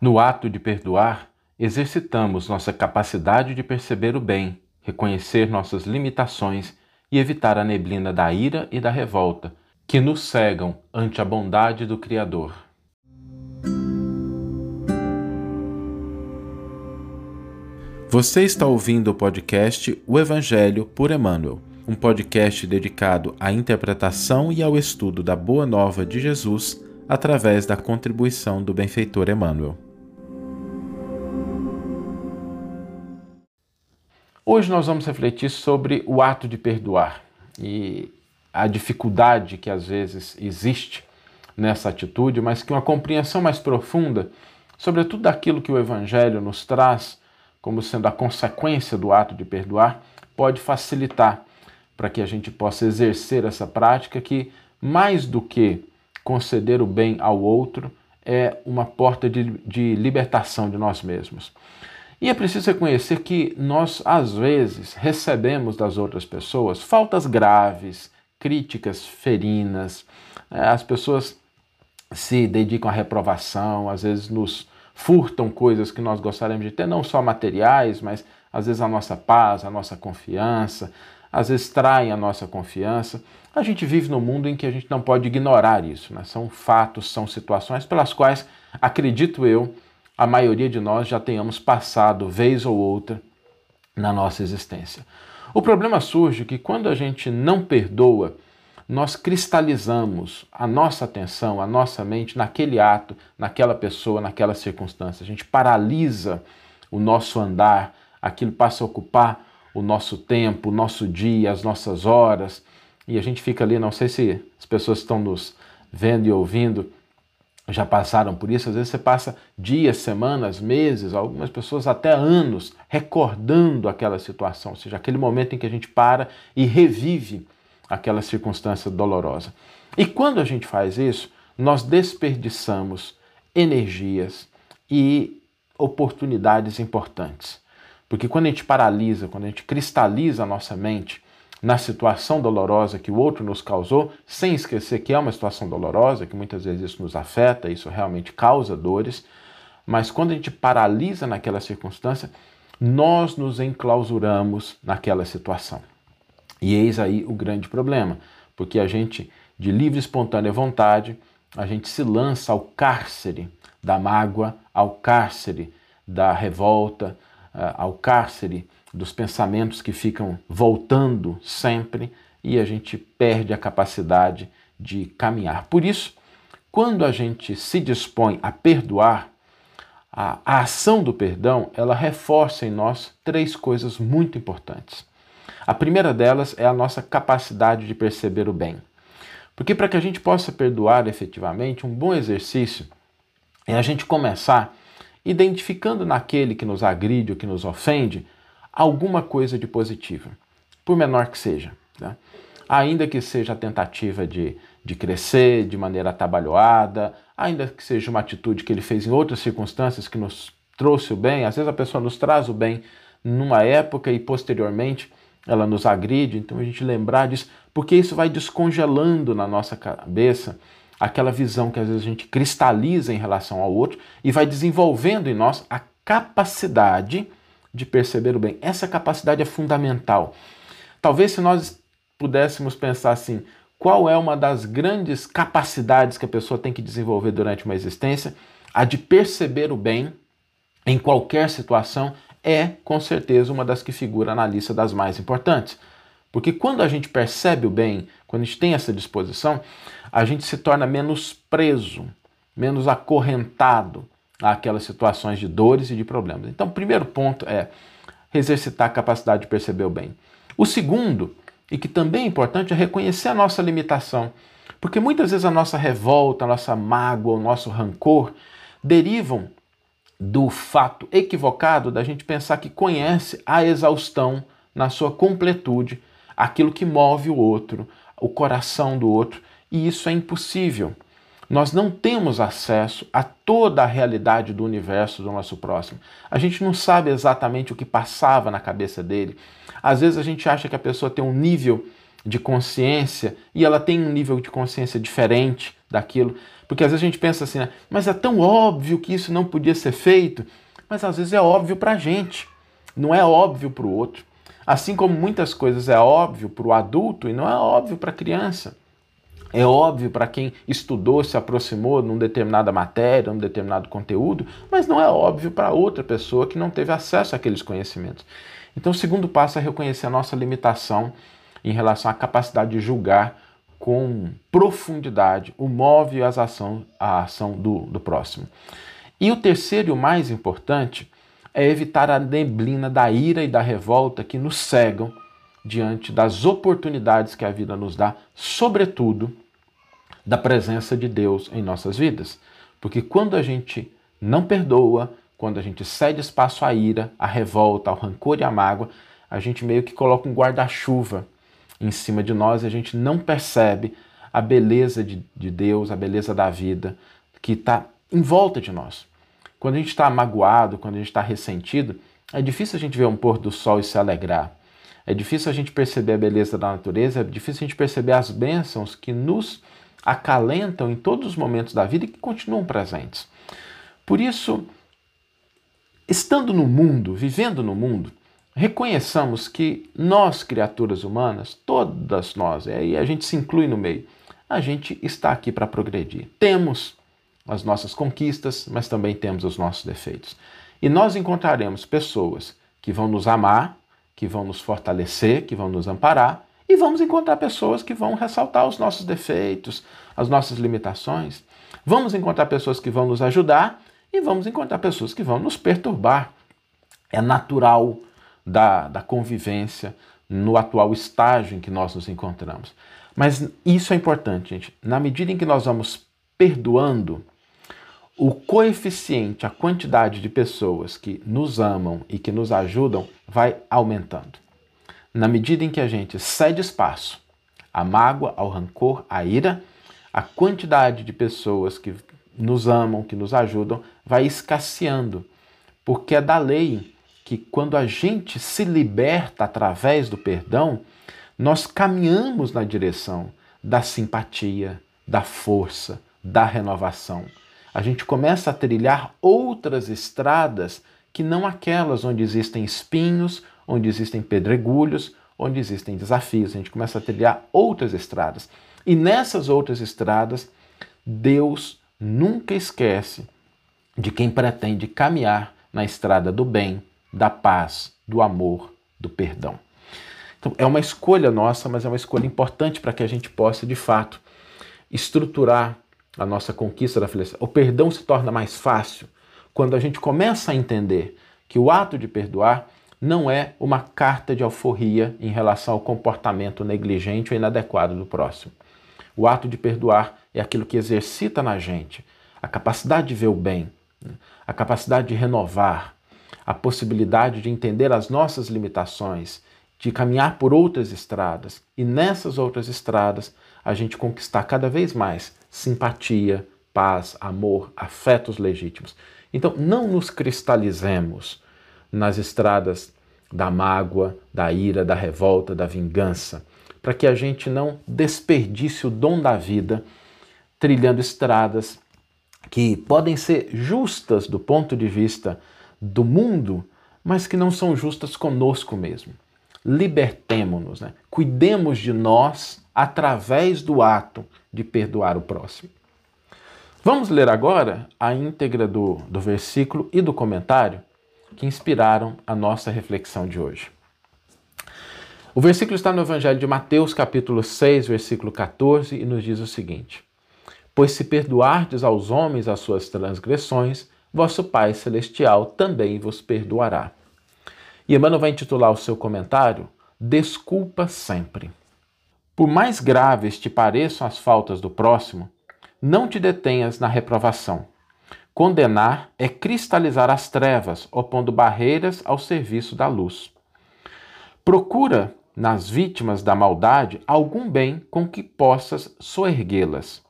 No ato de perdoar, exercitamos nossa capacidade de perceber o bem, reconhecer nossas limitações e evitar a neblina da ira e da revolta que nos cegam ante a bondade do Criador. Você está ouvindo o podcast O Evangelho por Emmanuel, um podcast dedicado à interpretação e ao estudo da Boa Nova de Jesus através da contribuição do benfeitor Emmanuel. Hoje nós vamos refletir sobre o ato de perdoar e a dificuldade que às vezes existe nessa atitude, mas que uma compreensão mais profunda, sobretudo daquilo que o Evangelho nos traz como sendo a consequência do ato de perdoar, pode facilitar para que a gente possa exercer essa prática que, mais do que conceder o bem ao outro, é uma porta de, de libertação de nós mesmos. E é preciso reconhecer que nós, às vezes, recebemos das outras pessoas faltas graves, críticas ferinas, é, as pessoas se dedicam à reprovação, às vezes nos furtam coisas que nós gostaríamos de ter, não só materiais, mas às vezes a nossa paz, a nossa confiança, às vezes traem a nossa confiança. A gente vive num mundo em que a gente não pode ignorar isso, né? são fatos, são situações pelas quais, acredito eu, a maioria de nós já tenhamos passado vez ou outra na nossa existência. O problema surge que quando a gente não perdoa, nós cristalizamos a nossa atenção, a nossa mente naquele ato, naquela pessoa, naquela circunstância. A gente paralisa o nosso andar, aquilo passa a ocupar o nosso tempo, o nosso dia, as nossas horas, e a gente fica ali, não sei se as pessoas estão nos vendo e ouvindo, já passaram por isso, às vezes você passa dias, semanas, meses, algumas pessoas até anos recordando aquela situação, ou seja, aquele momento em que a gente para e revive aquela circunstância dolorosa. E quando a gente faz isso, nós desperdiçamos energias e oportunidades importantes. Porque quando a gente paralisa, quando a gente cristaliza a nossa mente, na situação dolorosa que o outro nos causou, sem esquecer que é uma situação dolorosa, que muitas vezes isso nos afeta, isso realmente causa dores, mas quando a gente paralisa naquela circunstância, nós nos enclausuramos naquela situação. E eis aí o grande problema, porque a gente, de livre e espontânea vontade, a gente se lança ao cárcere da mágoa, ao cárcere da revolta, eh, ao cárcere dos pensamentos que ficam voltando sempre e a gente perde a capacidade de caminhar. Por isso, quando a gente se dispõe a perdoar, a, a, ação do perdão ela reforça em nós três coisas muito importantes. A primeira delas é a nossa capacidade de perceber o bem. Porque para que a gente possa perdoar efetivamente, um bom exercício é a gente começar identificando naquele que nos agride ou que nos ofende alguma coisa de positiva, por menor que seja. Né? Ainda que seja a tentativa de, de crescer de maneira atabalhoada, ainda que seja uma atitude que ele fez em outras circunstâncias que nos trouxe o bem, às vezes a pessoa nos traz o bem numa época e posteriormente ela nos agride, então a gente lembrar disso, porque isso vai descongelando na nossa cabeça aquela visão que às vezes a gente cristaliza em relação ao outro e vai desenvolvendo em nós a capacidade de perceber o bem. Essa capacidade é fundamental. Talvez se nós pudéssemos pensar assim, qual é uma das grandes capacidades que a pessoa tem que desenvolver durante uma existência? A de perceber o bem em qualquer situação é, com certeza, uma das que figura na lista das mais importantes. Porque quando a gente percebe o bem, quando a gente tem essa disposição, a gente se torna menos preso, menos acorrentado àquelas situações de dores e de problemas. Então, o primeiro ponto é exercitar a capacidade de perceber o bem. O segundo, e que também é importante, é reconhecer a nossa limitação. Porque muitas vezes a nossa revolta, a nossa mágoa, o nosso rancor derivam do fato equivocado da gente pensar que conhece a exaustão na sua completude, aquilo que move o outro, o coração do outro, e isso é impossível. Nós não temos acesso a toda a realidade do universo do nosso próximo. A gente não sabe exatamente o que passava na cabeça dele. Às vezes a gente acha que a pessoa tem um nível de consciência e ela tem um nível de consciência diferente daquilo. Porque às vezes a gente pensa assim, né? mas é tão óbvio que isso não podia ser feito. Mas às vezes é óbvio para a gente, não é óbvio para o outro. Assim como muitas coisas é óbvio para o adulto e não é óbvio para a criança. É óbvio para quem estudou, se aproximou num determinada matéria, num determinado conteúdo, mas não é óbvio para outra pessoa que não teve acesso àqueles conhecimentos. Então, o segundo passo é reconhecer a nossa limitação em relação à capacidade de julgar com profundidade o móvel e as ação, a ação do, do próximo. E o terceiro e o mais importante é evitar a neblina da ira e da revolta que nos cegam diante das oportunidades que a vida nos dá, sobretudo da presença de Deus em nossas vidas. Porque quando a gente não perdoa, quando a gente cede espaço à ira, à revolta, ao rancor e à mágoa, a gente meio que coloca um guarda-chuva em cima de nós e a gente não percebe a beleza de, de Deus, a beleza da vida que está em volta de nós. Quando a gente está magoado, quando a gente está ressentido, é difícil a gente ver um pôr do sol e se alegrar. É difícil a gente perceber a beleza da natureza, é difícil a gente perceber as bênçãos que nos acalentam em todos os momentos da vida e que continuam presentes. Por isso, estando no mundo, vivendo no mundo, reconheçamos que nós, criaturas humanas, todas nós, e a gente se inclui no meio, a gente está aqui para progredir. Temos as nossas conquistas, mas também temos os nossos defeitos. E nós encontraremos pessoas que vão nos amar, que vão nos fortalecer, que vão nos amparar, e vamos encontrar pessoas que vão ressaltar os nossos defeitos, as nossas limitações. Vamos encontrar pessoas que vão nos ajudar e vamos encontrar pessoas que vão nos perturbar. É natural da, da convivência no atual estágio em que nós nos encontramos. Mas isso é importante, gente. Na medida em que nós vamos perdoando, o coeficiente, a quantidade de pessoas que nos amam e que nos ajudam vai aumentando. Na medida em que a gente cede espaço à mágoa, ao rancor, à ira, a quantidade de pessoas que nos amam, que nos ajudam, vai escasseando, porque é da lei que quando a gente se liberta através do perdão, nós caminhamos na direção da simpatia, da força, da renovação. A gente começa a trilhar outras estradas que não aquelas onde existem espinhos, onde existem pedregulhos, onde existem desafios. A gente começa a trilhar outras estradas. E nessas outras estradas, Deus nunca esquece de quem pretende caminhar na estrada do bem, da paz, do amor, do perdão. Então, é uma escolha nossa, mas é uma escolha importante para que a gente possa, de fato, estruturar a nossa conquista da felicidade. O perdão se torna mais fácil quando a gente começa a entender que o ato de perdoar não é uma carta de alforria em relação ao comportamento negligente ou inadequado do próximo. O ato de perdoar é aquilo que exercita na gente a capacidade de ver o bem, a capacidade de renovar, a possibilidade de entender as nossas limitações, de caminhar por outras estradas e nessas outras estradas a gente conquistar cada vez mais simpatia, paz, amor, afetos legítimos. Então, não nos cristalizemos nas estradas da mágoa, da ira, da revolta, da vingança, para que a gente não desperdice o dom da vida trilhando estradas que podem ser justas do ponto de vista do mundo, mas que não são justas conosco mesmo. Libertemo-nos, né? cuidemos de nós através do ato de perdoar o próximo. Vamos ler agora a íntegra do, do versículo e do comentário que inspiraram a nossa reflexão de hoje. O versículo está no Evangelho de Mateus, capítulo 6, versículo 14, e nos diz o seguinte: Pois se perdoardes aos homens as suas transgressões, vosso Pai Celestial também vos perdoará. E Emmanuel vai intitular o seu comentário Desculpa sempre. Por mais graves te pareçam as faltas do próximo, não te detenhas na reprovação. Condenar é cristalizar as trevas, opondo barreiras ao serviço da luz. Procura nas vítimas da maldade algum bem com que possas soerguê-las.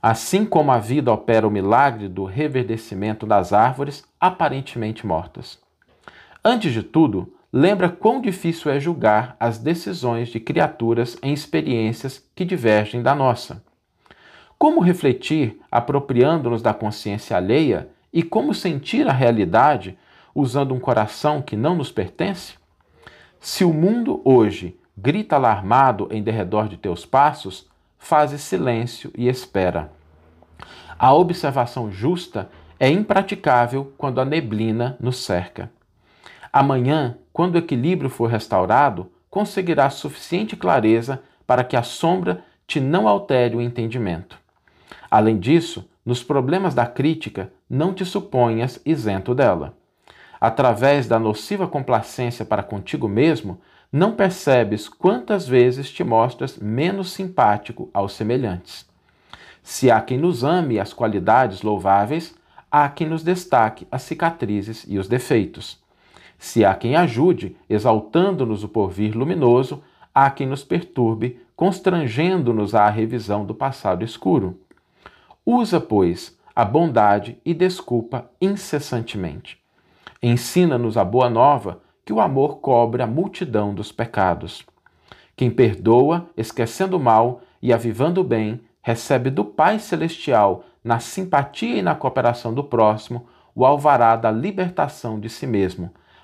Assim como a vida opera o milagre do reverdecimento das árvores aparentemente mortas. Antes de tudo, lembra quão difícil é julgar as decisões de criaturas em experiências que divergem da nossa. Como refletir apropriando-nos da consciência alheia e como sentir a realidade usando um coração que não nos pertence? Se o mundo hoje grita alarmado em derredor de teus passos, faze silêncio e espera. A observação justa é impraticável quando a neblina nos cerca. Amanhã, quando o equilíbrio for restaurado, conseguirás suficiente clareza para que a sombra te não altere o entendimento. Além disso, nos problemas da crítica, não te suponhas isento dela. Através da nociva complacência para contigo mesmo, não percebes quantas vezes te mostras menos simpático aos semelhantes. Se há quem nos ame as qualidades louváveis, há quem nos destaque as cicatrizes e os defeitos. Se há quem ajude, exaltando-nos o porvir luminoso, há quem nos perturbe, constrangendo-nos à revisão do passado escuro. Usa, pois, a bondade e desculpa incessantemente. Ensina-nos a boa nova que o amor cobre a multidão dos pecados. Quem perdoa, esquecendo o mal e avivando o bem, recebe do Pai Celestial, na simpatia e na cooperação do próximo, o alvará da libertação de si mesmo,